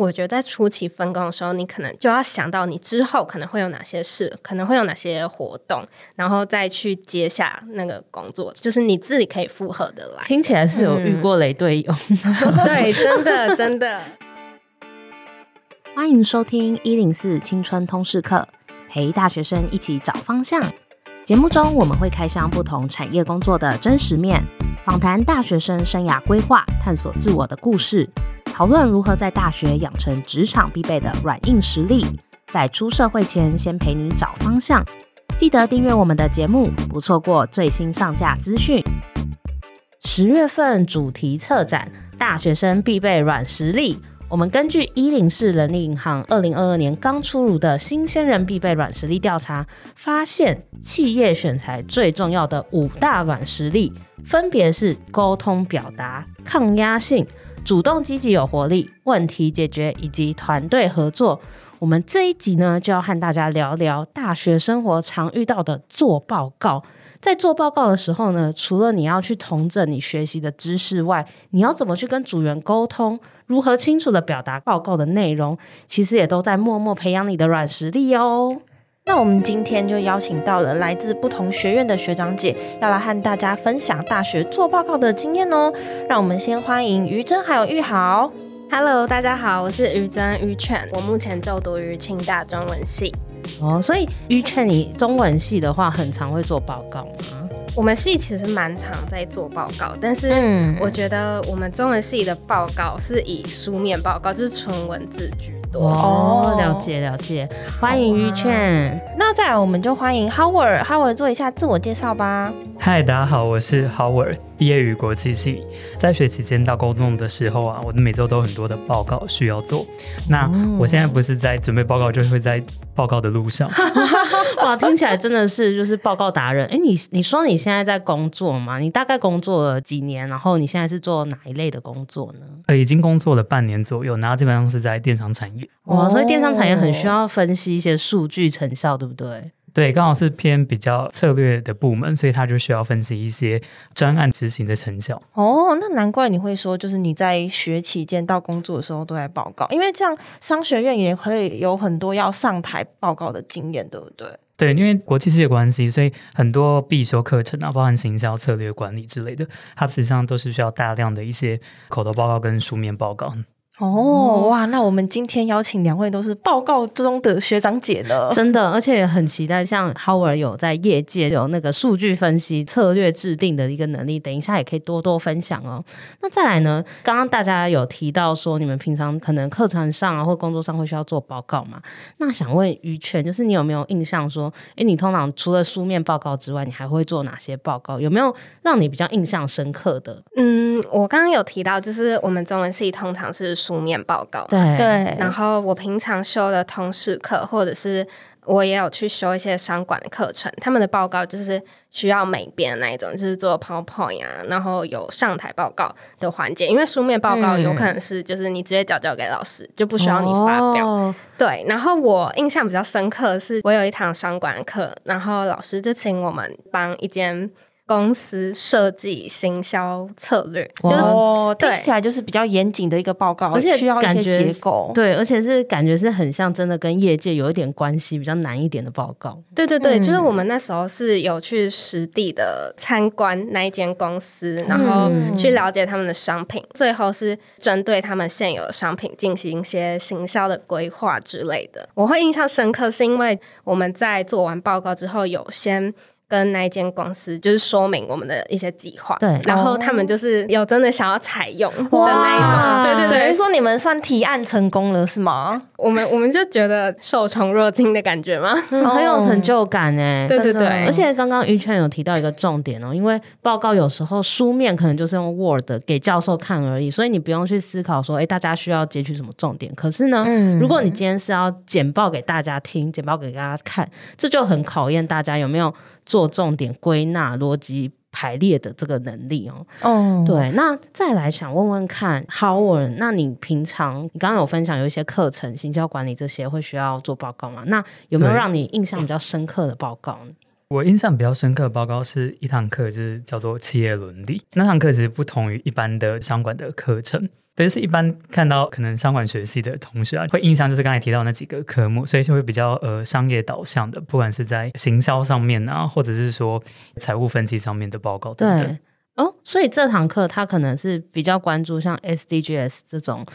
我觉得在初期分工的时候，你可能就要想到你之后可能会有哪些事，可能会有哪些活动，然后再去接下那个工作，就是你自己可以负荷的来。听起来是有遇过雷队友，嗯、对，真的真的。欢迎收听一零四青春通识课，陪大学生一起找方向。节目中我们会开箱不同产业工作的真实面，访谈大学生生涯规划、探索自我的故事。讨论如何在大学养成职场必备的软硬实力，在出社会前先陪你找方向。记得订阅我们的节目，不错过最新上架资讯。十月份主题策展，大学生必备软实力。我们根据一零四人力银行二零二二年刚出炉的新鲜人必备软实力调查，发现企业选才最重要的五大软实力，分别是沟通表达、抗压性。主动积极有活力、问题解决以及团队合作。我们这一集呢，就要和大家聊聊大学生活常遇到的做报告。在做报告的时候呢，除了你要去同整你学习的知识外，你要怎么去跟组员沟通，如何清楚地表达报告的内容，其实也都在默默培养你的软实力哦。那我们今天就邀请到了来自不同学院的学长姐，要来和大家分享大学做报告的经验哦。让我们先欢迎于真还有玉豪。Hello，大家好，我是于真于犬，我目前就读于清大中文系。哦，所以于犬你中文系的话，很常会做报告吗？我们系其实蛮常在做报告，但是我觉得我们中文系的报告是以书面报告，就是纯文字居多。哦，了解了解，欢迎于劝。啊、那再来，我们就欢迎 Howard，Howard 做一下自我介绍吧。嗨，大家好，我是 Howard，毕业于国际系。在学期间到高中的时候啊，我的每周都有很多的报告需要做。那我现在不是在准备报告，就是会在报告的路上。哇，听起来真的是就是报告达人。哎、欸，你你说你现在在工作吗？你大概工作了几年？然后你现在是做哪一类的工作呢？呃，已经工作了半年左右，然后基本上是在电商产业。哇，所以电商产业很需要分析一些数据成效，对不对？对，刚好是偏比较策略的部门，所以他就需要分析一些专案执行的成效。哦，那难怪你会说，就是你在学期间到工作的时候都在报告，因为这样商学院也会有很多要上台报告的经验，对不对？对，因为国际系的关系，所以很多必修课程啊，包含行销、策略管理之类的，它实际上都是需要大量的一些口头报告跟书面报告。哦哇，那我们今天邀请两位都是报告中的学长姐了，真的，而且也很期待像 Howard 有在业界有那个数据分析、策略制定的一个能力，等一下也可以多多分享哦。那再来呢，刚刚大家有提到说你们平常可能课程上啊或工作上会需要做报告嘛？那想问于权，就是你有没有印象说，诶，你通常除了书面报告之外，你还会做哪些报告？有没有让你比较印象深刻的？嗯，我刚刚有提到，就是我们中文系通常是。书面报告，对对，然后我平常修的通识课，或者是我也有去修一些商管的课程，他们的报告就是需要美编的那一种，就是做 PowerPoint 啊，然后有上台报告的环节。因为书面报告有可能是就是你直接交交给老师，就不需要你发表。哦、对，然后我印象比较深刻的是，我有一堂商管的课，然后老师就请我们帮一间。公司设计行销策略，就哦，听起来就是比较严谨的一个报告，而且需要一些结构，对，而且是感觉是很像真的跟业界有一点关系，比较难一点的报告。对对对，嗯、就是我们那时候是有去实地的参观那一间公司，然后去了解他们的商品，嗯、最后是针对他们现有的商品进行一些行销的规划之类的。我会印象深刻，是因为我们在做完报告之后有先。跟那一间公司就是说明我们的一些计划，对，然后他们就是有真的想要采用的那一种，对对对，等于说你们算提案成功了是吗？我们我们就觉得受宠若惊的感觉吗？嗯，很有成就感哎，对对对，而且刚刚于劝有提到一个重点哦，因为报告有时候书面可能就是用 Word 给教授看而已，所以你不用去思考说，哎，大家需要截取什么重点。可是呢，嗯，如果你今天是要简报给大家听，简报给大家看，这就很考验大家有没有。做重点归纳、逻辑排列的这个能力哦。哦，对，那再来想问问看，Howard，那你平常你刚刚有分享有一些课程、行销管理这些会需要做报告吗？那有没有让你印象比较深刻的报告呢？我印象比较深刻的报告是一堂课，就是叫做企业伦理。那堂课其实不同于一般的商管的课程。对，就是一般看到可能商管学系的同学啊，会印象就是刚才提到那几个科目，所以就会比较呃商业导向的，不管是在行销上面啊，或者是说财务分析上面的报告等等。对哦，所以这堂课他可能是比较关注像 SDGs 这种。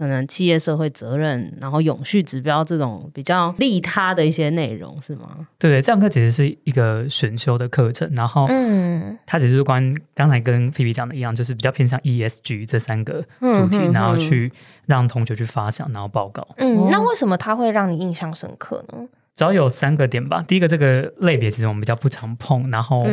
可能企业社会责任，然后永续指标这种比较利他的一些内容是吗？对，这堂课其实是一个选修的课程，然后嗯，它其实是关刚才跟菲比讲的一样，就是比较偏向 ESG 这三个主题，嗯、然后去让同学去发想，然后报告。嗯，那为什么它会让你印象深刻呢？主要有三个点吧。第一个，这个类别其实我们比较不常碰，然后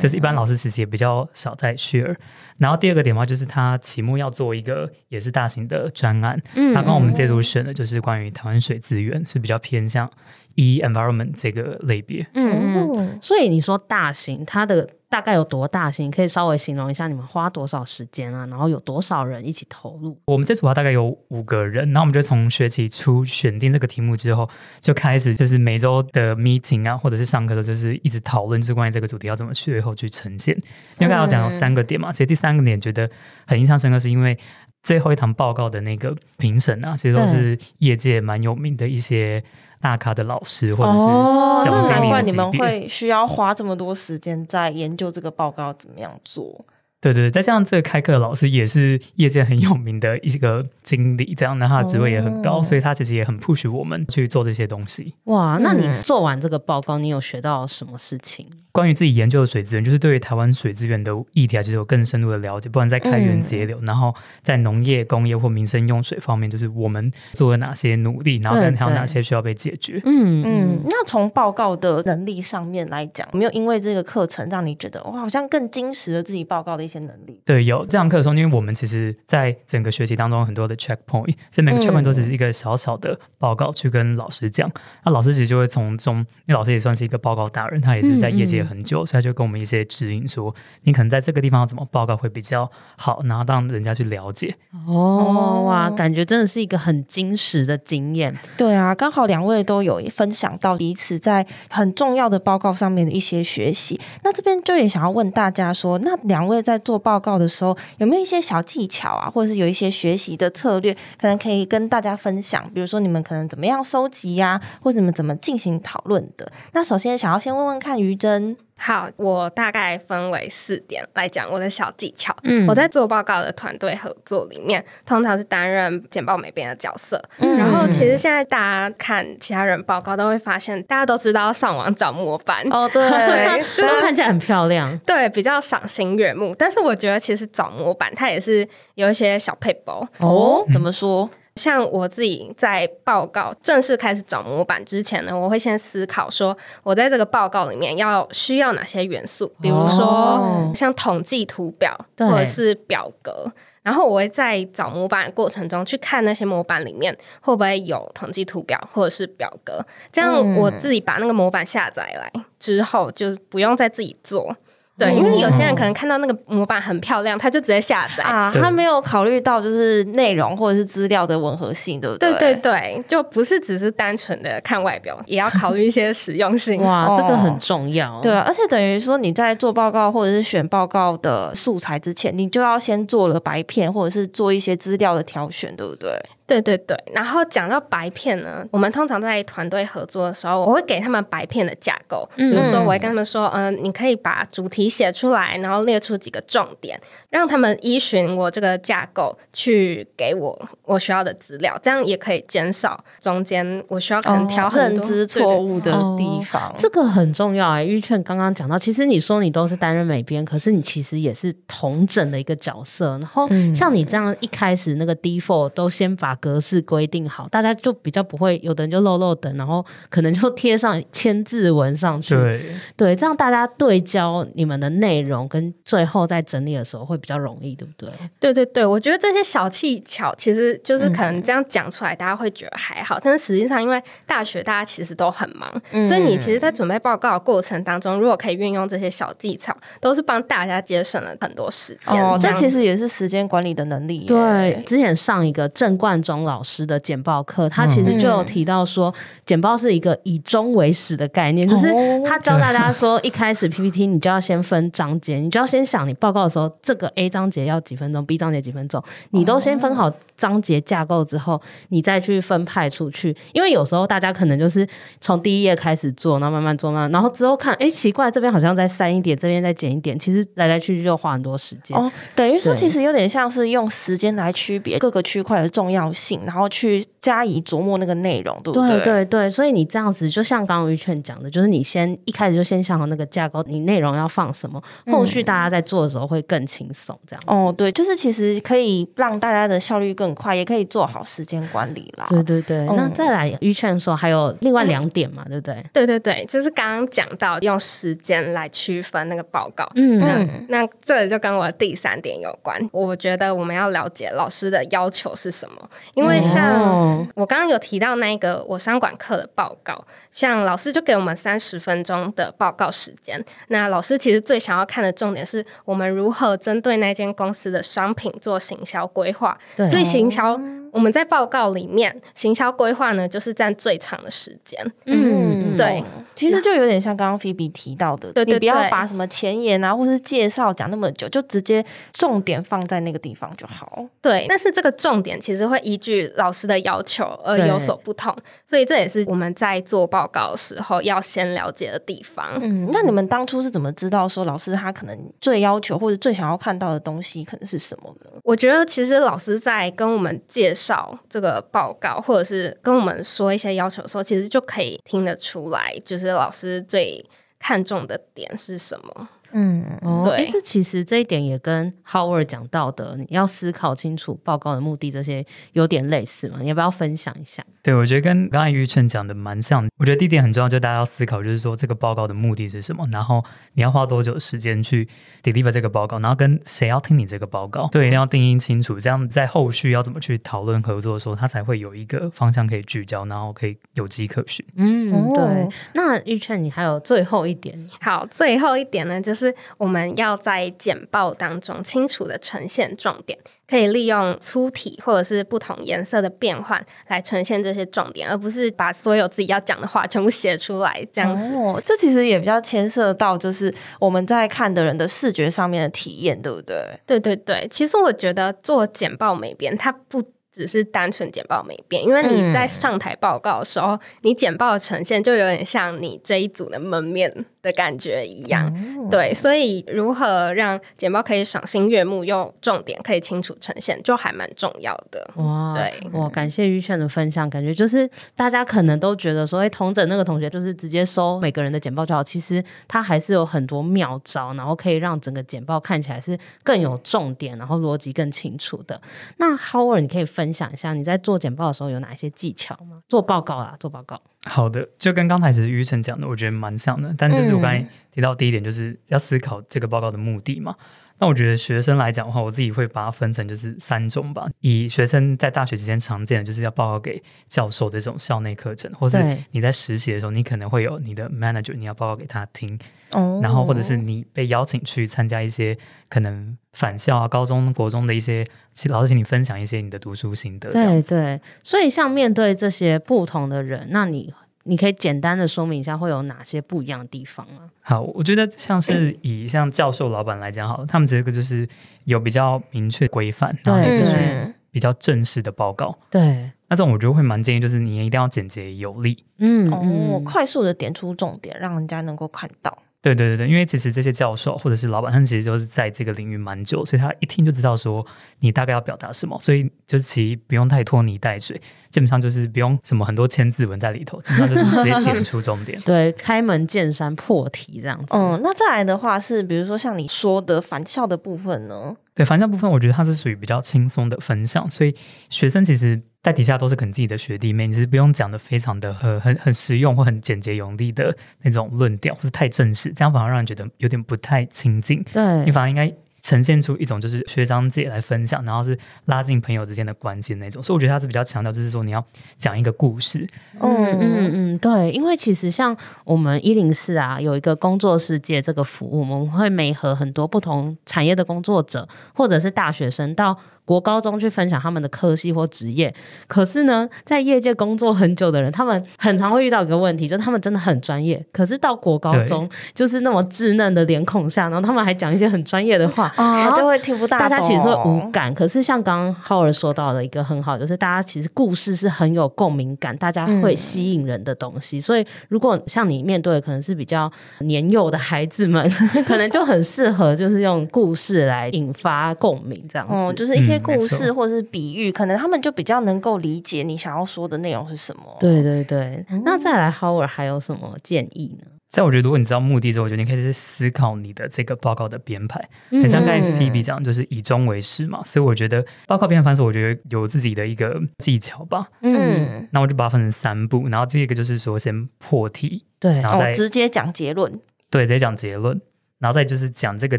就是一般老师其实也比较少在 share。嗯、然后第二个点的话，就是他期末要做一个也是大型的专案。嗯，他跟我们这组选的就是关于台湾水资源，是比较偏向 E environment 这个类别。嗯嗯，所以你说大型，它的。大概有多大型？可以稍微形容一下你们花多少时间啊？然后有多少人一起投入？我们这组大概有五个人，然后我们就从学期初选定这个题目之后，就开始就是每周的 meeting 啊，或者是上课的，就是一直讨论，就是关于这个主题要怎么去最后去呈现。因为刚刚讲有三个点嘛，所以第三个点觉得很印象深刻，是因为最后一堂报告的那个评审啊，其实都是业界蛮有名的一些。大咖的老师，或者是哦，那难怪你们会需要花这么多时间在研究这个报告怎么样做。对对，再加上这个开课的老师也是业界很有名的一个经理，这样的他的职位也很高，哦、所以他其实也很 push 我们去做这些东西。哇，那你做完这个报告，你有学到什么事情？关于自己研究的水资源，就是对于台湾水资源的议题啊，就是有更深入的了解。不管在开源节流，嗯、然后在农业、工业或民生用水方面，就是我们做了哪些努力，然后还有哪些需要被解决。嗯嗯。那从报告的能力上面来讲，有没有因为这个课程让你觉得哇，好像更精实了自己报告的一些能力？对，有这堂课的时候，因为我们其实在整个学习当中有很多的 checkpoint，所以每个 checkpoint 都只是一个小小的报告去跟老师讲。那、嗯、老师其实就会从中，因为老师也算是一个报告达人，他也是在业界很久，嗯嗯，所以他就跟我们一些指引说，你可能在这个地方怎么报告会比较好，然后让人家去了解。哦，哇，感觉真的是一个很精实的经验。对啊，刚好两位都有分享到彼此在很重要的报告上面的一些学习。那这边就也想要问大家说，那两位在做报告的时候，有没有一些小技巧啊，或者是有一些学习的策略，可能可以跟大家分享？比如说你们可能怎么样收集呀、或者你们怎么进行讨论的？那首先想要先问问看于真。好，我大概分为四点来讲我的小技巧。嗯，我在做报告的团队合作里面，通常是担任简报美编的角色。嗯，然后其实现在大家看其他人报告，都会发现大家都知道要上网找模板。哦，对，就是看起来很漂亮，对，比较赏心悦目。但是我觉得其实找模板它也是有一些小配包。哦，怎么说？像我自己在报告正式开始找模板之前呢，我会先思考说，我在这个报告里面要需要哪些元素，比如说像统计图表或者是表格，然后我会在找模板的过程中去看那些模板里面会不会有统计图表或者是表格，这样我自己把那个模板下载来之后，就不用再自己做。对，因为有些人可能看到那个模板很漂亮，他就直接下载啊，他没有考虑到就是内容或者是资料的吻合性，对不对？对对对，就不是只是单纯的看外表，也要考虑一些实用性。哇，这个很重要。对，而且等于说你在做报告或者是选报告的素材之前，你就要先做了白片，或者是做一些资料的挑选，对不对？对对对，然后讲到白片呢，我们通常在团队合作的时候，我会给他们白片的架构，比如说我会跟他们说，嗯、呃，你可以把主题写出来，然后列出几个重点，让他们依循我这个架构去给我我需要的资料，这样也可以减少中间我需要可能调很多、哦、认知错误的地方。哦、这个很重要哎，玉劝刚刚讲到，其实你说你都是担任美编，可是你其实也是同整的一个角色，然后像你这样一开始那个 default 都先把格式规定好，大家就比较不会，有的人就漏漏等，然后可能就贴上千字文上去。对，对，这样大家对焦你们的内容，跟最后在整理的时候会比较容易，对不对？对对对，我觉得这些小技巧其实就是可能这样讲出来，大家会觉得还好，嗯、但是实际上因为大学大家其实都很忙，嗯、所以你其实，在准备报告的过程当中，如果可以运用这些小技巧，都是帮大家节省了很多时间。哦，这其实也是时间管理的能力。对，之前上一个正冠。忠老师的简报课，他其实就有提到说，简报是一个以终为始的概念，就是他教大家说，一开始 PPT 你就要先分章节，你就要先想你报告的时候，这个 A 章节要几分钟，B 章节几分钟，你都先分好章节架构之后，你再去分派出去。因为有时候大家可能就是从第一页开始做，然后慢慢做，慢慢，然后之后看，哎，奇怪，这边好像再删一点，这边再减一点，其实来来去去就花很多时间。哦，等于说其实有点像是用时间来区别各个区块的重要性，然后去加以琢磨那个内容，对不对？对对对，所以你这样子，就像刚刚于劝讲的，就是你先一开始就先想好那个架构，你内容要放什么，后续大家在做的时候会更轻松。这样、嗯、哦，对，就是其实可以让大家的效率更快，也可以做好时间管理啦。对对对，嗯、那再来于劝说还有另外两点嘛，嗯、对不对？对对对，就是刚刚讲到用时间来区分那个报告。嗯，嗯，那这就跟我第三点有关。我觉得我们要了解老师的要求是什么，因为像我刚刚有提到那个我商管课的报告，像老师就给我们三十分钟的报告时间。那老师其实最想要看的重点是我们如何针对那间公司的商品做行销规划。对所以行销我们在报告里面行销规划呢，就是占最长的时间。嗯，对，其实就有点像刚刚菲比提到的，对，对，对，你不要把什么前言啊或是介绍讲那么久，就直接重点放在那个地方就好。对，但是这个重点其实会依据老师的要求而有所不同，所以这也是我们在做报告的时候要先了解的地方。嗯，那你们当初是怎么知道说老师他可能最要求或者最想要看到的东西可能是什么呢？我觉得其实老师在跟我们介绍这个报告，或者是跟我们说一些要求的时候，其实就可以听得出来，就是老师最看重的点是什么。嗯，对，哦、这其实这一点也跟 Howard 讲到的，你要思考清楚报告的目的，这些有点类似嘛？你要不要分享一下？对，我觉得跟刚才于晨讲的蛮像。我觉得第一点很重要，就大家要思考，就是说这个报告的目的是什么，然后你要花多久时间去 deliver 这个报告，然后跟谁要听你这个报告，对，一定要定义清楚，这样在后续要怎么去讨论合作的时候，他才会有一个方向可以聚焦，然后可以有迹可循。嗯，对。那于晨，你还有最后一点？好，最后一点呢，就是我们要在简报当中清楚的呈现重点。可以利用粗体或者是不同颜色的变换来呈现这些重点，而不是把所有自己要讲的话全部写出来这样子。哦，这其实也比较牵涉到就是我们在看的人的视觉上面的体验，对不对？对对对，其实我觉得做简报美编，它不只是单纯简报没变，因为你在上台报告的时候，嗯、你简报的呈现就有点像你这一组的门面。的感觉一样，嗯、对，所以如何让简报可以赏心悦目，又重点可以清楚呈现，就还蛮重要的。哇，对，我感谢于炫的分享，感觉就是大家可能都觉得说，哎，同整那个同学就是直接收每个人的简报就好，其实他还是有很多妙招，然后可以让整个简报看起来是更有重点，然后逻辑更清楚的。那 Howard，你可以分享一下你在做简报的时候有哪一些技巧吗？做报告啦，做报告。好的，就跟刚才是于晨讲的，我觉得蛮像的。但就是我刚才提到第一点，就是要思考这个报告的目的嘛。那我觉得学生来讲的话，我自己会把它分成就是三种吧。以学生在大学期间常见的，就是要报告给教授的这种校内课程，或是你在实习的时候，你可能会有你的 manager，你要报告给他听。哦。然后或者是你被邀请去参加一些可能返校啊、高中、国中的一些，老师请你分享一些你的读书心得。对对。所以像面对这些不同的人，那你。你可以简单的说明一下会有哪些不一样的地方吗？好，我觉得像是以像教授老板来讲，好了，他们这个就是有比较明确规范，然后也是比较正式的报告。对，那这种我觉得会蛮建议，就是你一定要简洁有力，嗯，哦，快速的点出重点，让人家能够看到。对对对对，因为其实这些教授或者是老板，他们其实都是在这个领域蛮久，所以他一听就知道说你大概要表达什么，所以就是其实不用太拖泥带水，基本上就是不用什么很多千字文在里头，基本上就是直接点出重点。对，开门见山破题这样子。嗯，那再来的话是，比如说像你说的返校的部分呢？对，返校部分我觉得它是属于比较轻松的分享，所以学生其实。在底下都是可能自己的学弟妹，你是不用讲的非常的很很很实用或很简洁有力的那种论调，或是太正式，这样反而让人觉得有点不太亲近。对，你反而应该呈现出一种就是学长姐来分享，然后是拉近朋友之间的关系那种。所以我觉得他是比较强调，就是说你要讲一个故事。嗯嗯嗯，对，因为其实像我们一零四啊，有一个工作世界这个服务，我们会媒合很多不同产业的工作者或者是大学生到。国高中去分享他们的科系或职业。可是呢，在业界工作很久的人，他们很常会遇到一个问题，就是他们真的很专业，可是到国高中就是那么稚嫩的脸孔下，然后他们还讲一些很专业的话，啊，就会听不大懂。大家其实会无感。可是像刚刚浩尔说到的一个很好，就是大家其实故事是很有共鸣感，大家会吸引人的东西。嗯、所以如果像你面对的可能是比较年幼的孩子们，可能就很适合就是用故事来引发共鸣，这样子。哦，就是一些故事或者是比喻，嗯、可能他们就比较能够理解你想要说的内容是什么。对对对，嗯、那再来 Howard 还有什么建议呢？在我觉得，如果你知道目的之后，我觉得你可以去思考你的这个报告的编排。很像刚才 Phoebe 讲，就是以终为始嘛。所以我觉得报告编排方式，我觉得有自己的一个技巧吧。嗯，那我就把它分成三步，然后这个就是说先破题，对，然后再、哦、直接讲结论，对，直接讲结论，然后再就是讲这个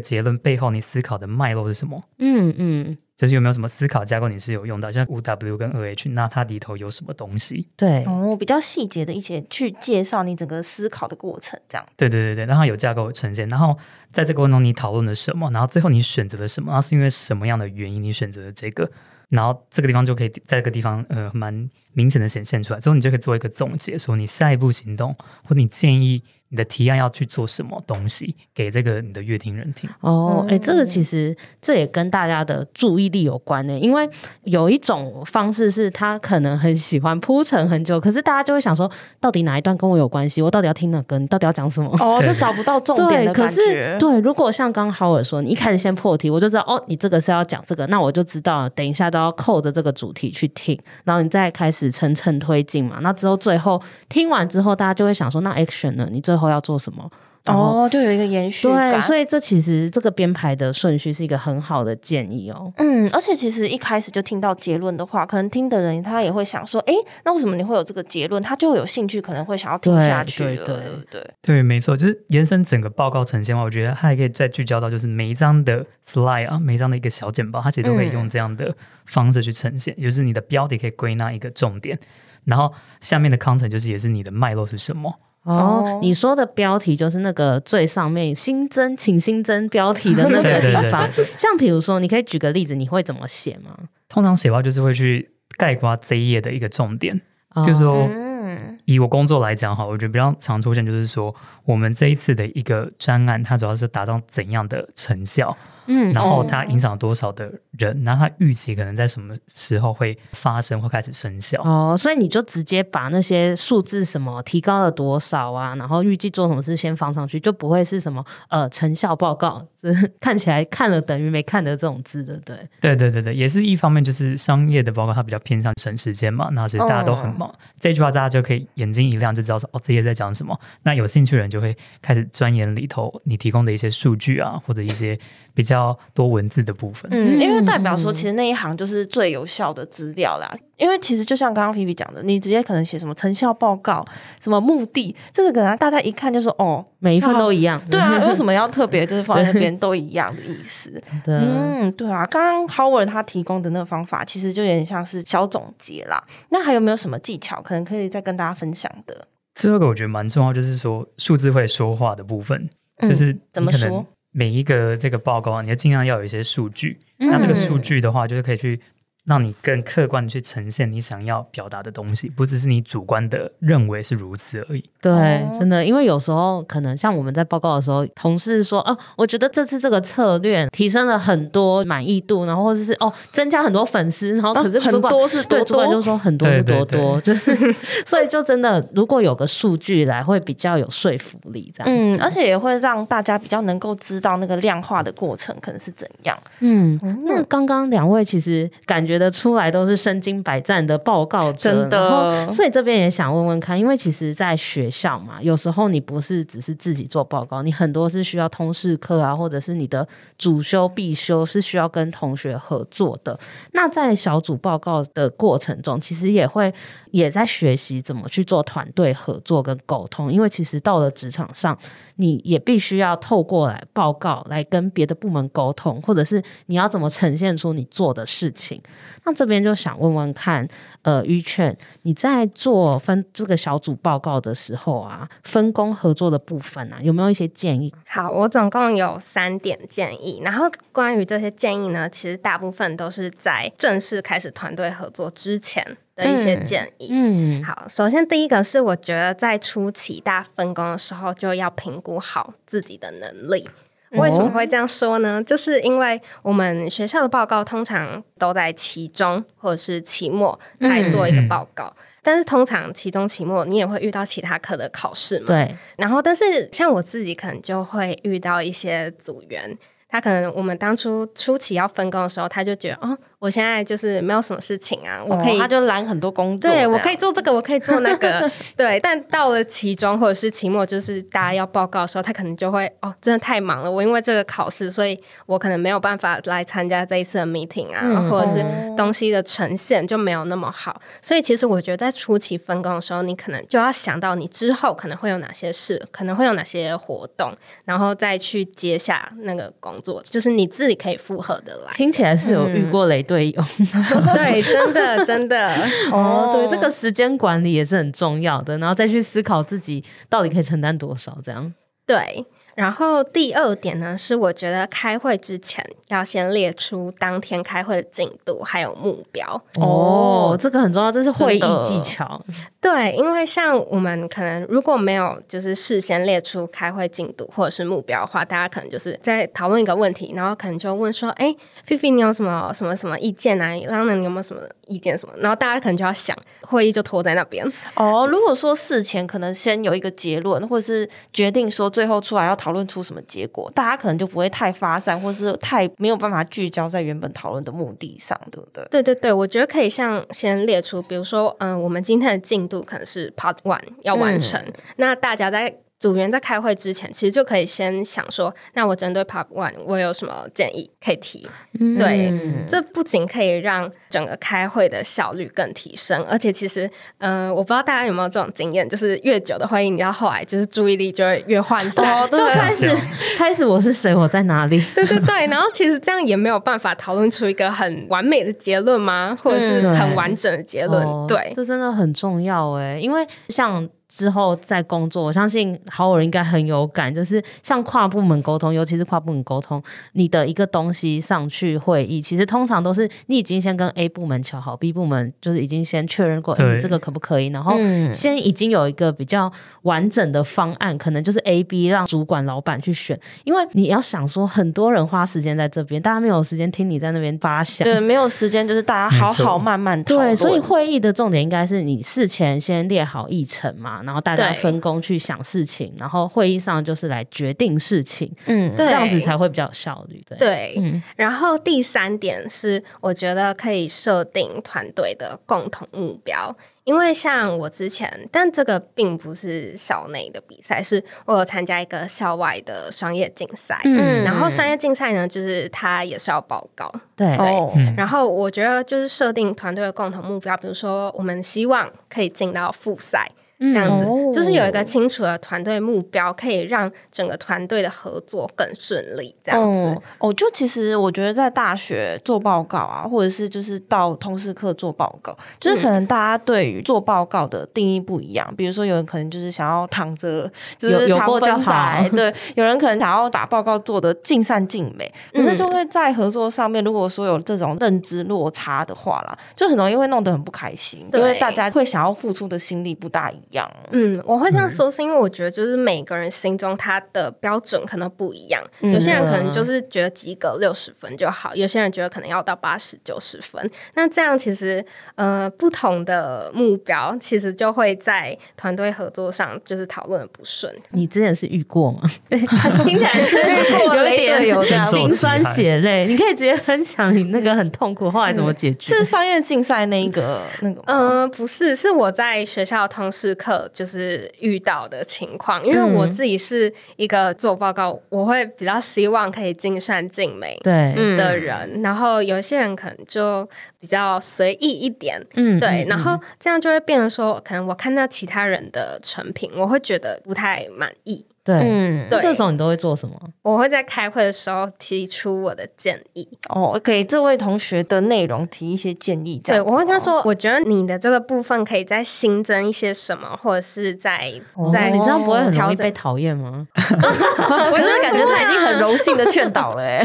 结论背后你思考的脉络是什么。嗯嗯。就是有没有什么思考架构你是有用到，像五 W 跟二 H，那它里头有什么东西？对，哦，比较细节的一些去介绍你整个思考的过程，这样。对对对对，让它有架构呈现，然后在这个过程中你讨论了什么，然后最后你选择了什么，然后是因为什么样的原因你选择了这个，然后这个地方就可以在这个地方呃蛮明显的显现出来，之后你就可以做一个总结，说你下一步行动或者你建议。你的提案要去做什么东西给这个你的乐听人听？哦，哎、欸，这个其实这也跟大家的注意力有关呢。因为有一种方式是他可能很喜欢铺陈很久，可是大家就会想说，到底哪一段跟我有关系？我到底要听哪个？你到底要讲什么？哦，就找不到重点的感觉。对，可是对，如果像刚刚 Howard 说，你一开始先破题，我就知道哦，你这个是要讲这个，那我就知道等一下都要扣着这个主题去听，然后你再开始层层推进嘛。那之后最后听完之后，大家就会想说，那 action 呢？你最后要做什么？哦，就有一个延续感。对，所以这其实这个编排的顺序是一个很好的建议哦。嗯，而且其实一开始就听到结论的话，可能听的人他也会想说，哎，那为什么你会有这个结论？他就有兴趣，可能会想要听下去了，对，对，对，对不对？对，没错，就是延伸整个报告呈现的话，我觉得他还可以再聚焦到，就是每一张的 slide 啊，每一张的一个小简报，它其实都可以用这样的方式去呈现，嗯、就是你的标题可以归纳一个重点，然后下面的 content 就是也是你的脉络是什么。哦，你说的标题就是那个最上面新增，请新增标题的 那个地方。像比如说，你可以举个例子，你会怎么写吗？通常写的话就是会去概括这一页的一个重点，哦、就是说，嗯、以我工作来讲哈，我觉得比较常出现就是说，我们这一次的一个专案，它主要是达到怎样的成效。嗯，然后它影响多少的人？然后它预期可能在什么时候会发生或开始生效？哦，所以你就直接把那些数字什么提高了多少啊，然后预计做什么事先放上去，就不会是什么呃成效报告，这看起来看了等于没看的这种字的，对？对对对对，也是一方面，就是商业的报告它比较偏向省时间嘛，那所以大家都很忙，哦、这句话大家就可以眼睛一亮就知道说哦，这些在讲什么。那有兴趣的人就会开始钻研里头你提供的一些数据啊，或者一些比较多文字的部分，嗯，因为代表说，其实那一行就是最有效的资料啦。因为其实就像刚刚皮皮讲的，你直接可能写什么成效报告、什么目的，这个可能大家一看就说，哦，每一份都一样。对啊，为什么要特别就是放在那边都一样 的意思？对嗯，对啊。刚刚 Howard 他提供的那个方法，其实就有点像是小总结啦。那还有没有什么技巧，可能可以再跟大家分享的？最后一个我觉得蛮重要，就是说数字会说话的部分，就是、嗯、怎么说？每一个这个报告啊，你要尽量要有一些数据。嗯、那这个数据的话，就是可以去。让你更客观的去呈现你想要表达的东西，不只是你主观的认为是如此而已。对，真的，因为有时候可能像我们在报告的时候，同事说：“哦，我觉得这次这个策略提升了很多满意度，然后或者是哦增加很多粉丝，然后可是主管、啊、很多是多多，对，主管就说很多是多多，对对对就是 所以就真的如果有个数据来，会比较有说服力，这样。嗯，而且也会让大家比较能够知道那个量化的过程可能是怎样。嗯，嗯那刚刚两位其实感觉得出来都是。身经百战的报告者，真的，所以这边也想问问看，因为其实，在学校嘛，有时候你不是只是自己做报告，你很多是需要通识课啊，或者是你的主修必修是需要跟同学合作的。那在小组报告的过程中，其实也会也在学习怎么去做团队合作跟沟通，因为其实到了职场上，你也必须要透过来报告来跟别的部门沟通，或者是你要怎么呈现出你做的事情。那这边就想问问看，呃，于劝你在做分这个小组报告的时候啊，分工合作的部分啊，有没有一些建议？好，我总共有三点建议。然后关于这些建议呢，其实大部分都是在正式开始团队合作之前的一些建议。嗯，好，首先第一个是我觉得在初期大家分工的时候，就要评估好自己的能力。为什么会这样说呢？就是因为我们学校的报告通常都在期中或者是期末才做一个报告，嗯、但是通常期中、期末你也会遇到其他科的考试嘛。对。然后，但是像我自己可能就会遇到一些组员，他可能我们当初初期要分工的时候，他就觉得哦。我现在就是没有什么事情啊，我可以，哦、他就揽很多工作，对，我可以做这个，我可以做那个，对。但到了期中或者是期末，就是大家要报告的时候，他可能就会哦，真的太忙了，我因为这个考试，所以我可能没有办法来参加这一次的 meeting 啊，嗯、或者是东西的呈现就没有那么好。所以其实我觉得在初期分工的时候，你可能就要想到你之后可能会有哪些事，可能会有哪些活动，然后再去接下那个工作，就是你自己可以负荷的来。听起来是有遇过雷队友，对，真的真的。哦，对，这个时间管理也是很重要的，然后再去思考自己到底可以承担多少，这样。对。然后第二点呢，是我觉得开会之前要先列出当天开会的进度还有目标哦，这个很重要，这是会议技巧。对，因为像我们可能如果没有就是事先列出开会进度或者是目标的话，大家可能就是在讨论一个问题，然后可能就问说：“哎，菲菲，你有什么什么什么意见啊？然后呢，你有没有什么意见什么？”然后大家可能就要想，会议就拖在那边。哦，如果说事前可能先有一个结论，或者是决定说最后出来要讨论出什么结果，大家可能就不会太发散，或是太没有办法聚焦在原本讨论的目的上，对不对？对对对，我觉得可以像先列出，比如说，嗯、呃，我们今天的进度可能是 Part One 要完成，嗯、那大家在。组员在开会之前，其实就可以先想说，那我针对 Part One，我有什么建议可以提？嗯、对，这不仅可以让整个开会的效率更提升，而且其实，嗯、呃，我不知道大家有没有这种经验，就是越久的会议，你到后来就是注意力就会越涣散，哦、就开始开始我是谁，我在哪里？对对对，然后其实这样也没有办法讨论出一个很完美的结论吗？或者是很完整的结论？嗯、对，这真的很重要哎，因为像。之后再工作，我相信好友应该很有感，就是像跨部门沟通，尤其是跨部门沟通，你的一个东西上去会议，其实通常都是你已经先跟 A 部门乔好，B 部门就是已经先确认过，哎、欸，这个可不可以？然后先已经有一个比较完整的方案，可能就是 A、B 让主管、老板去选，因为你要想说，很多人花时间在这边，大家没有时间听你在那边发想，对，没有时间就是大家好好慢慢。对，所以会议的重点应该是你事前先列好议程嘛。然后大家分工去想事情，然后会议上就是来决定事情，嗯，这样子才会比较有效率。对，对嗯，然后第三点是，我觉得可以设定团队的共同目标，因为像我之前，但这个并不是校内的比赛，是我有参加一个校外的商业竞赛，嗯，然后商业竞赛呢，就是它也是要报告，对，对哦、然后我觉得就是设定团队的共同目标，比如说我们希望可以进到复赛。这样子，嗯、就是有一个清楚的团队目标，可以让整个团队的合作更顺利。这样子，哦，就其实我觉得在大学做报告啊，或者是就是到通识课做报告，就是可能大家对于做报告的定义不一样。嗯、比如说，有人可能就是想要躺着，就是躺分仔，对；有人可能想要把报告做的尽善尽美。可是就会在合作上面，如果说有这种认知落差的话啦，就很容易会弄得很不开心，因为大家会想要付出的心力不大一样。嗯，我会这样说，是因为我觉得就是每个人心中他的标准可能不一样。嗯、有些人可能就是觉得及格六十分就好，有些人觉得可能要到八十九十分。那这样其实呃，不同的目标其实就会在团队合作上就是讨论的不顺。你之前是遇过吗？对听起来是遇过，有一点有点心酸血泪。你可以直接分享你那个很痛苦后来怎么解决？是商业竞赛那一个那个？呃，不是，是我在学校通识课就是遇到的情况，因为我自己是一个做报告，我会比较希望可以尽善尽美对。的人，对然后有些人可能就比较随意一点，嗯，对，然后这样就会变成说，可能我看到其他人的成品，我会觉得不太满意。对，嗯，对这时候你都会做什么？我会在开会的时候提出我的建议，哦，给这位同学的内容提一些建议。对，我会跟他说，我觉得你的这个部分可以再新增一些什么，或者是在在，你这样不会很容易被讨厌吗？我就是感觉他已经很柔性的劝导了，哎。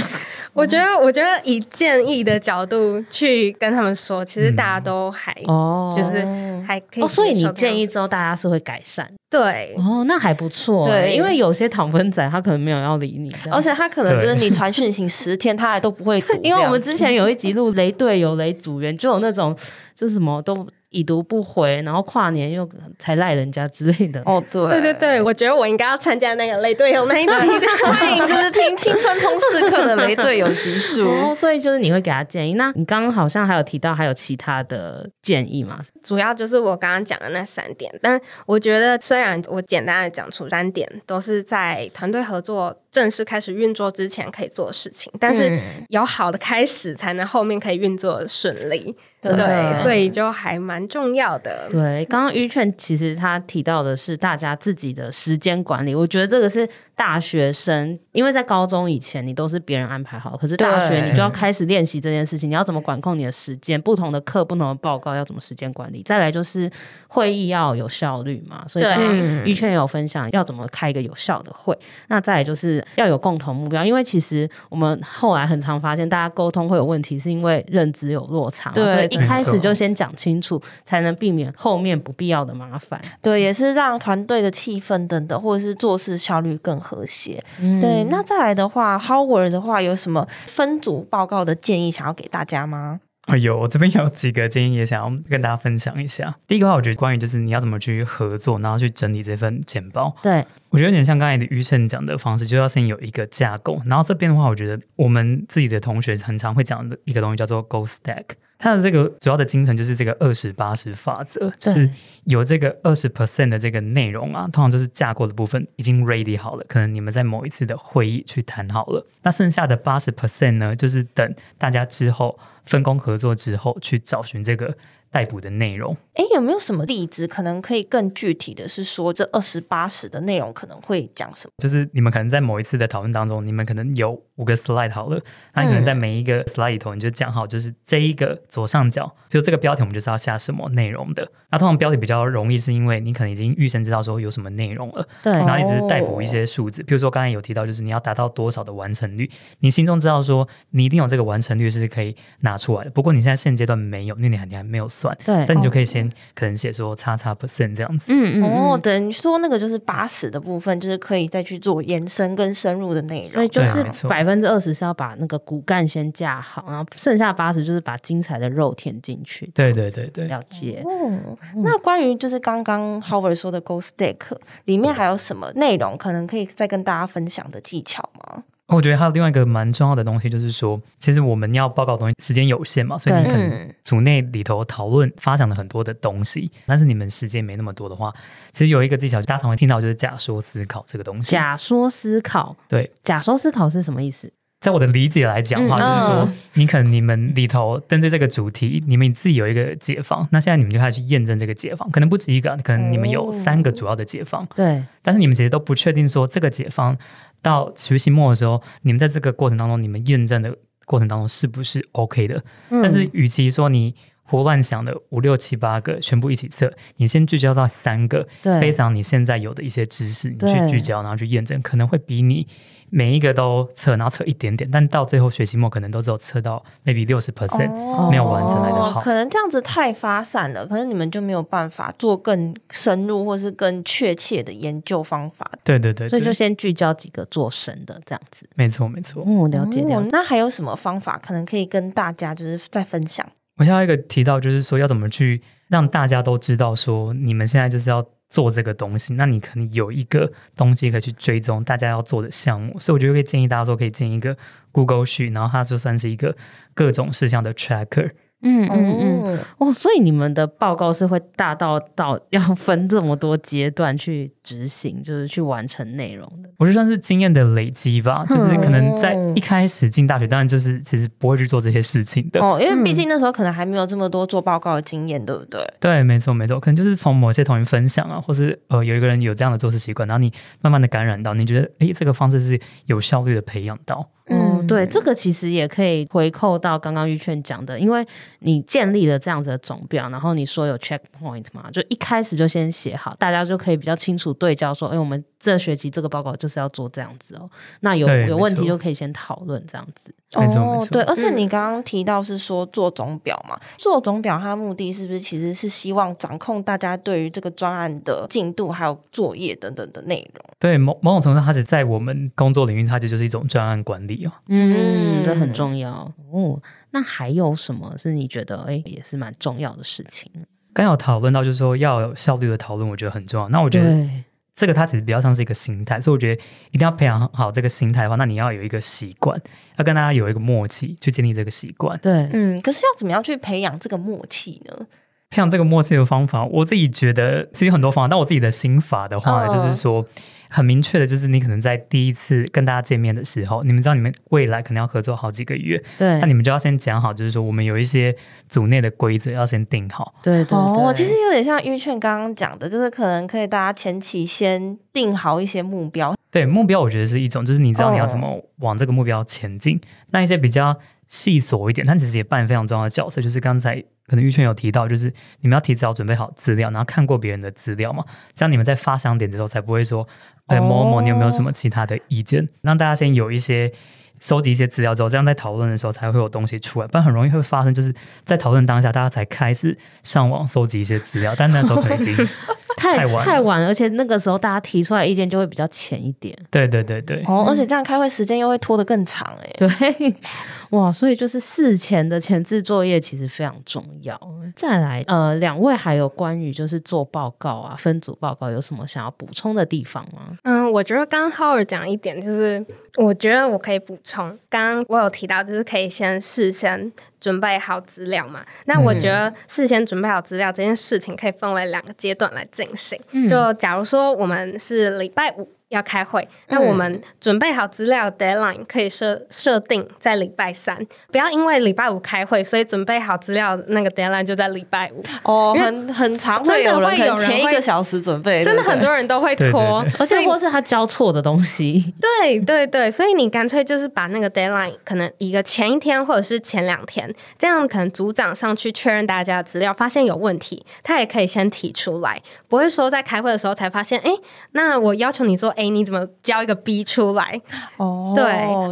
我觉得，我觉得以建议的角度去跟他们说，其实大家都还哦，就是还可以。哦，所以你建议之后，大家是会改善。对，哦，那还不错。对，因为有些躺分仔他可能没有要理你，而且他可能就是你传讯息十天，他还都不会读。因为我们之前有一集录雷队友、雷组员，就有那种就是什么都。已读不回，然后跨年又才赖人家之类的。哦，对，对对对，我觉得我应该要参加那个雷队友那一集的，欢迎就是听青春通识课的雷队友集数。哦，所以就是你会给他建议。那你刚刚好像还有提到还有其他的建议吗？主要就是我刚刚讲的那三点，但我觉得虽然我简单的讲出三点，都是在团队合作正式开始运作之前可以做的事情，但是有好的开始，才能后面可以运作顺利。对，对，所以就还蛮重要的。对，刚刚于劝其实他提到的是大家自己的时间管理，我觉得这个是大学生，因为在高中以前你都是别人安排好，可是大学你就要开始练习这件事情，你要怎么管控你的时间？不同的课、不同的报告要怎么时间管理？再来就是会议要有效率嘛，所以于圈也有分享要怎么开一个有效的会。那再来就是要有共同目标，因为其实我们后来很常发现，大家沟通会有问题，是因为认知有落差，对，所以。一开始就先讲清楚，才能避免后面不必要的麻烦。对，也是让团队的气氛等等，或者是做事效率更和谐。嗯、对，那再来的话，Howard 的话有什么分组报告的建议想要给大家吗？啊、哦，有，我这边有几个建议也想要跟大家分享一下。第一个话，我觉得关于就是你要怎么去合作，然后去整理这份简报。对，我觉得有点像刚才的于晨讲的方式，就要先有一个架构。然后这边的话，我觉得我们自己的同学很常会讲的一个东西叫做 Goal Stack。它的这个主要的精神就是这个二十八十法则，就是有这个二十 percent 的这个内容啊，通常就是架构的部分已经 ready 好了，可能你们在某一次的会议去谈好了，那剩下的八十 percent 呢，就是等大家之后分工合作之后去找寻这个。待补的内容，哎，有没有什么例子？可能可以更具体的是说，这二十八十的内容可能会讲什么？就是你们可能在某一次的讨论当中，你们可能有五个 slide 好了，那你可能在每一个 slide 里头，你就讲好，就是这一个左上角，就这个标题，我们就是要下什么内容的。那通常标题比较容易，是因为你可能已经预先知道说有什么内容了，对，然后你只是逮捕一些数字，比如说刚才有提到，就是你要达到多少的完成率，你心中知道说你一定有这个完成率是可以拿出来的。不过你现在现阶段没有，因为你还没有算，对，但你就可以。先可能写说叉叉 percent 这样子，嗯嗯，哦，等于说那个就是八十的部分，就是可以再去做延伸跟深入的内容。所以就是百分之二十是要把那个骨干先架好，然后剩下八十就是把精彩的肉填进去。对对对对，了解。哦，那关于就是刚刚 Howard 说的 Goal Stack 里面还有什么内容，可能可以再跟大家分享的技巧吗？我觉得还有另外一个蛮重要的东西，就是说，其实我们要报告的东西时间有限嘛，所以你可能组内里头讨论发想了很多的东西，但是你们时间没那么多的话，其实有一个技巧，大家常会听到就是假说思考这个东西。假说思考，对，假说思考是什么意思？在我的理解来讲的话，嗯、就是说，你可能你们里头针对这个主题，你们自己有一个解放，那现在你们就开始去验证这个解放，可能不止一个，可能你们有三个主要的解方，对，但是你们其实都不确定说这个解放。到学期末的时候，你们在这个过程当中，你们验证的过程当中是不是 OK 的？嗯、但是，与其说你胡乱想的五六七八个全部一起测，你先聚焦到三个，对，非常你现在有的一些知识，你去聚焦，然后去验证，可能会比你。每一个都测，然后测一点点，但到最后学期末可能都只有测到 maybe 六十 percent 没有完成来的好。可能这样子太发散了，可能你们就没有办法做更深入或是更确切的研究方法。对对对，对，所以就先聚焦几个做深的这样子。没错没错。嗯，了解了解。那还有什么方法可能可以跟大家就是再分享？我下一个提到就是说要怎么去让大家都知道说你们现在就是要。做这个东西，那你可能有一个东西可以去追踪大家要做的项目，所以我觉得可以建议大家说可以建一个 Google Sheet，然后它就算是一个各种事项的 tracker，嗯嗯嗯，哦，所以你们的报告是会大到 到要分这么多阶段去执行，就是去完成内容的。我觉得算是经验的累积吧，就是可能在一开始进大学，当然就是其实不会去做这些事情的哦，因为毕竟那时候可能还没有这么多做报告的经验，对不对？对，没错没错，可能就是从某些同学分享啊，或是呃有一个人有这样的做事习惯，然后你慢慢的感染到，你觉得诶这个方式是有效率的培养到。嗯，对，这个其实也可以回扣到刚刚玉劝讲的，因为你建立了这样子的总表，然后你说有 checkpoint 嘛，就一开始就先写好，大家就可以比较清楚对焦，说，哎，我们这学期这个报告就是要做这样子哦，那有有问题就可以先讨论这样子。哦，对，而且你刚刚提到是说做总表嘛，嗯、做总表它的目的是不是其实是希望掌控大家对于这个专案的进度还有作业等等的内容？对，某某种程度上，它是在我们工作领域，它就就是一种专案管理哦。嗯，这很重要哦。那还有什么是你觉得哎也是蛮重要的事情？刚有讨论到，就是说要有效率的讨论，我觉得很重要。那我觉得。这个它其实比较像是一个心态，所以我觉得一定要培养好这个心态的话，那你要有一个习惯，要跟大家有一个默契，去建立这个习惯。对，嗯，可是要怎么样去培养这个默契呢？培养这个默契的方法，我自己觉得其实有很多方法，但我自己的心法的话呢，哦、就是说。很明确的，就是你可能在第一次跟大家见面的时候，你们知道你们未来可能要合作好几个月，对，那你们就要先讲好，就是说我们有一些组内的规则要先定好。对对对，哦，其实有点像玉劝刚刚讲的，就是可能可以大家前期先定好一些目标。对，目标我觉得是一种，就是你知道你要怎么往这个目标前进。哦、那一些比较细琐一点，但其实也扮演非常重要的角色，就是刚才。可能玉圈有提到，就是你们要提早准备好资料，然后看过别人的资料嘛，这样你们在发想点的时候才不会说，哎，某某，你有没有什么其他的意见？让大家先有一些收集一些资料之后，这样在讨论的时候才会有东西出来，不然很容易会发生，就是在讨论当下，大家才开始上网收集一些资料，但那时候可能已经太 太晚，太晚，而且那个时候大家提出来意见就会比较浅一点。对对对对，哦，而且这样开会时间又会拖得更长，哎，对。哇，所以就是事前的前置作业其实非常重要。再来，呃，两位还有关于就是做报告啊、分组报告有什么想要补充的地方吗？嗯，我觉得刚刚 Howard 讲一点，就是我觉得我可以补充。刚刚我有提到，就是可以先事先准备好资料嘛。那我觉得事先准备好资料这件事情可以分为两个阶段来进行。嗯，就假如说我们是礼拜五。要开会，那我们准备好资料，deadline 可以设设定在礼拜三，不要因为礼拜五开会，所以准备好资料那个 deadline 就在礼拜五。哦，很很常会有人前一个小时准备，真的很多人都会拖，而且或是他交错的东西。对对对，所以你干脆就是把那个 deadline 可能一个前一天或者是前两天，这样可能组长上去确认大家的资料，发现有问题，他也可以先提出来，不会说在开会的时候才发现，哎，那我要求你做。哎，你怎么教一个 B 出来？哦，对，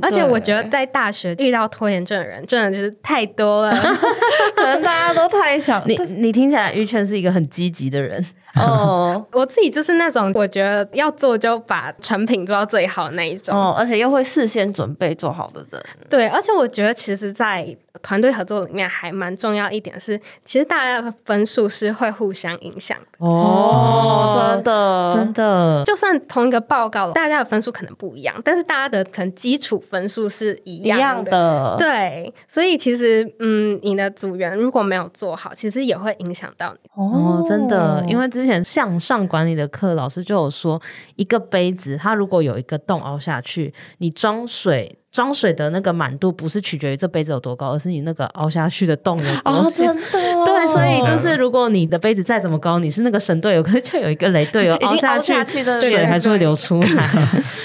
而且我觉得在大学遇到拖延症的人真的就是太多了，可能大家都太想你。你听起来玉劝是一个很积极的人哦。我自己就是那种我觉得要做就把成品做到最好的那一种，哦，而且又会事先准备做好的人。对，而且我觉得其实，在团队合作里面还蛮重要一点是，其实大家的分数是会互相影响的。哦，真的。真的，就算同一个报告，大家的分数可能不一样，但是大家的可能基础分数是一样的，一样的，对，所以其实嗯，你的组员如果没有做好，其实也会影响到你。哦，真的，因为之前向上管理的课，老师就有说，一个杯子它如果有一个洞凹下去，你装水。装水的那个满度不是取决于这杯子有多高，而是你那个凹下去的洞有多深。哦，真的。对，所以就是如果你的杯子再怎么高，你是那个神队友，可是却有一个雷队友凹下去的，水还是会流出来。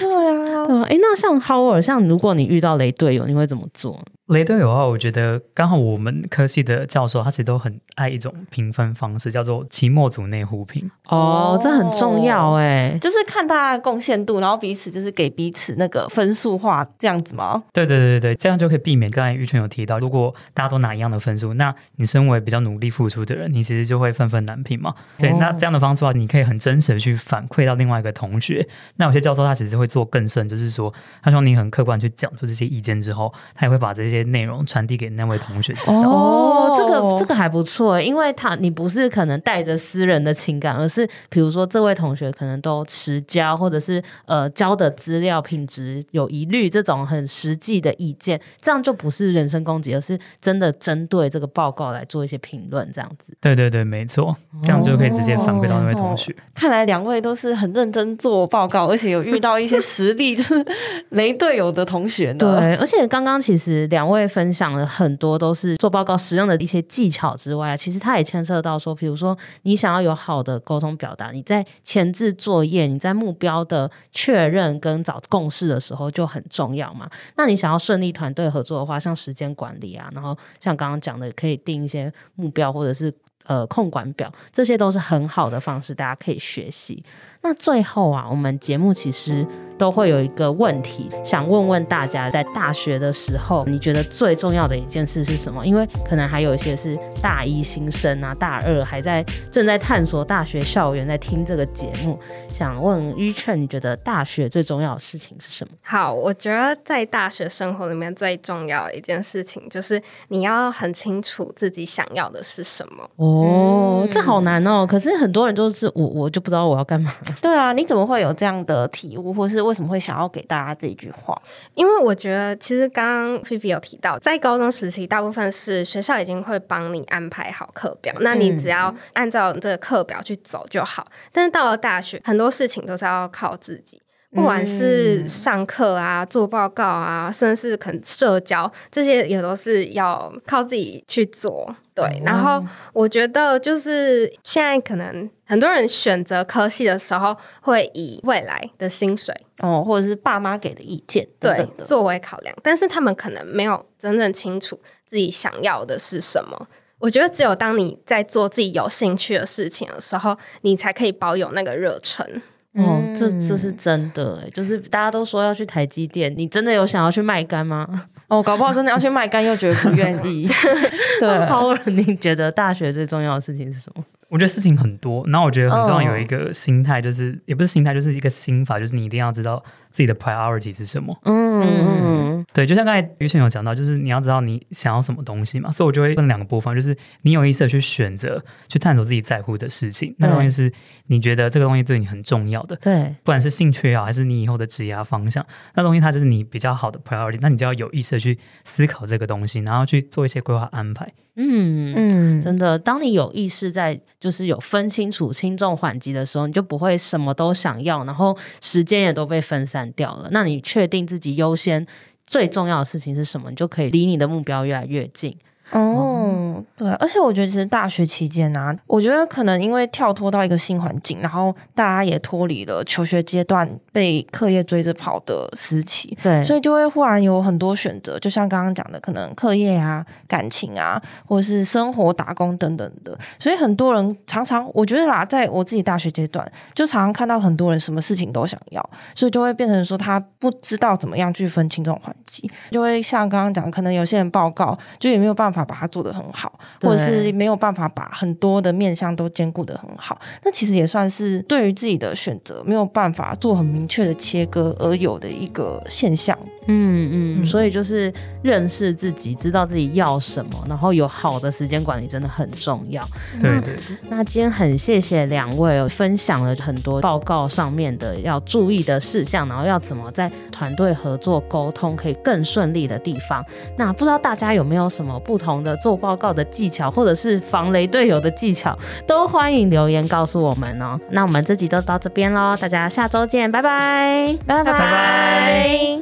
对啊。哎，那像 Howard，像如果你遇到雷队友，你会怎么做？雷队友的话，我觉得刚好我们科系的教授他其实都很爱一种评分方式，叫做期末组内互评。哦，这很重要哎，就是看大家的贡献度，然后彼此就是给彼此那个分数化这样子吗？对对对对，这样就可以避免刚才玉劝有提到，如果大家都拿一样的分数，那你身为比较努力付出的人，你其实就会愤愤难平嘛。对，哦、那这样的方式的话，你可以很真实的去反馈到另外一个同学。那有些教授他其实会做更甚，就是说他希望你很客观去讲出这些意见之后，他也会把这些。些内容传递给那位同学知道。哦，这个这个还不错，因为他你不是可能带着私人的情感，而是比如说这位同学可能都迟交，或者是呃交的资料品质有疑虑，这种很实际的意见，这样就不是人身攻击，而是真的针对这个报告来做一些评论，这样子。对对对，没错，这样就可以直接反馈到那位同学。哦哦、看来两位都是很认真做报告，而且有遇到一些实力就是雷队友的同学呢。对，而且刚刚其实两位分享了很多都是做报告使用的一些技巧之外，其实它也牵涉到说，比如说你想要有好的沟通表达，你在前置作业、你在目标的确认跟找共识的时候就很重要嘛。那你想要顺利团队合作的话，像时间管理啊，然后像刚刚讲的，可以定一些目标或者是。呃，控管表，这些都是很好的方式，大家可以学习。那最后啊，我们节目其实都会有一个问题，想问问大家，在大学的时候，你觉得最重要的一件事是什么？因为可能还有一些是大一新生啊，大二还在正在探索大学校园，在听这个节目，想问于劝，你觉得大学最重要的事情是什么？好，我觉得在大学生活里面最重要的一件事情，就是你要很清楚自己想要的是什么。哦，嗯、这好难哦。可是很多人都是我，我就不知道我要干嘛。对啊，你怎么会有这样的体悟，或是为什么会想要给大家这一句话？因为我觉得，其实刚刚菲菲有提到，在高中时期，大部分是学校已经会帮你安排好课表，那你只要按照这个课表去走就好。嗯、但是到了大学，很多事情都是要靠自己。不管是上课啊、做报告啊，甚至是可能社交，这些也都是要靠自己去做。对，嗯、然后我觉得就是现在可能很多人选择科系的时候，会以未来的薪水哦，或者是爸妈给的意见对作为考量，但是他们可能没有真正清楚自己想要的是什么。我觉得只有当你在做自己有兴趣的事情的时候，你才可以保有那个热忱。哦，这这是真的欸，就是大家都说要去台积电，你真的有想要去卖干吗？哦，搞不好真的要去卖干，又觉得不愿意。对，好，你觉得大学最重要的事情是什么？我觉得事情很多，然后我觉得很重要有一个心态，就是、oh. 也不是心态，就是一个心法，就是你一定要知道自己的 priority 是什么。嗯嗯，对，就像刚才于倩有讲到，就是你要知道你想要什么东西嘛，所以我就会分两个部分，就是你有意识的去选择，去探索自己在乎的事情，那个东西是你觉得这个东西对你很重要的，对，不管是兴趣也好，还是你以后的职业方向，那东西它就是你比较好的 priority，那你就要有意识的去思考这个东西，然后去做一些规划安排。嗯嗯，真的，当你有意识在，就是有分清楚轻重缓急的时候，你就不会什么都想要，然后时间也都被分散掉了。那你确定自己优先最重要的事情是什么，你就可以离你的目标越来越近。哦，对，而且我觉得其实大学期间啊，我觉得可能因为跳脱到一个新环境，然后大家也脱离了求学阶段被课业追着跑的时期，对，所以就会忽然有很多选择，就像刚刚讲的，可能课业啊、感情啊，或者是生活、打工等等的，所以很多人常常，我觉得啦，在我自己大学阶段，就常常看到很多人什么事情都想要，所以就会变成说他不知道怎么样去分清这种环境，就会像刚刚讲，可能有些人报告就也没有办法。把它做得很好，或者是没有办法把很多的面向都兼顾得很好，那其实也算是对于自己的选择没有办法做很明确的切割而有的一个现象。嗯嗯，嗯，所以就是认识自己，知道自己要什么，然后有好的时间管理真的很重要。对对对。那今天很谢谢两位分享了很多报告上面的要注意的事项，然后要怎么在团队合作沟通可以更顺利的地方。那不知道大家有没有什么不同的做报告的技巧，或者是防雷队友的技巧，都欢迎留言告诉我们哦。那我们这集就到这边喽，大家下周见，拜拜，拜拜拜拜。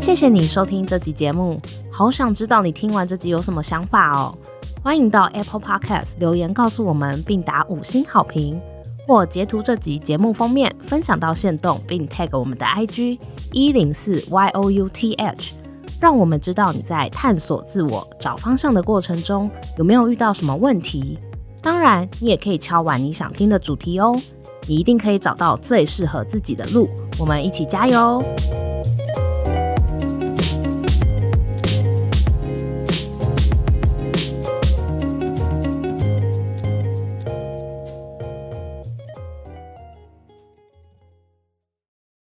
谢谢你收听这集节目，好想知道你听完这集有什么想法哦。欢迎到 Apple Podcast 留言告诉我们，并打五星好评，或截图这集节目封面分享到线动，并 tag 我们的 IG 一零四 youth，让我们知道你在探索自我、找方向的过程中有没有遇到什么问题。当然，你也可以敲完你想听的主题哦，你一定可以找到最适合自己的路。我们一起加油！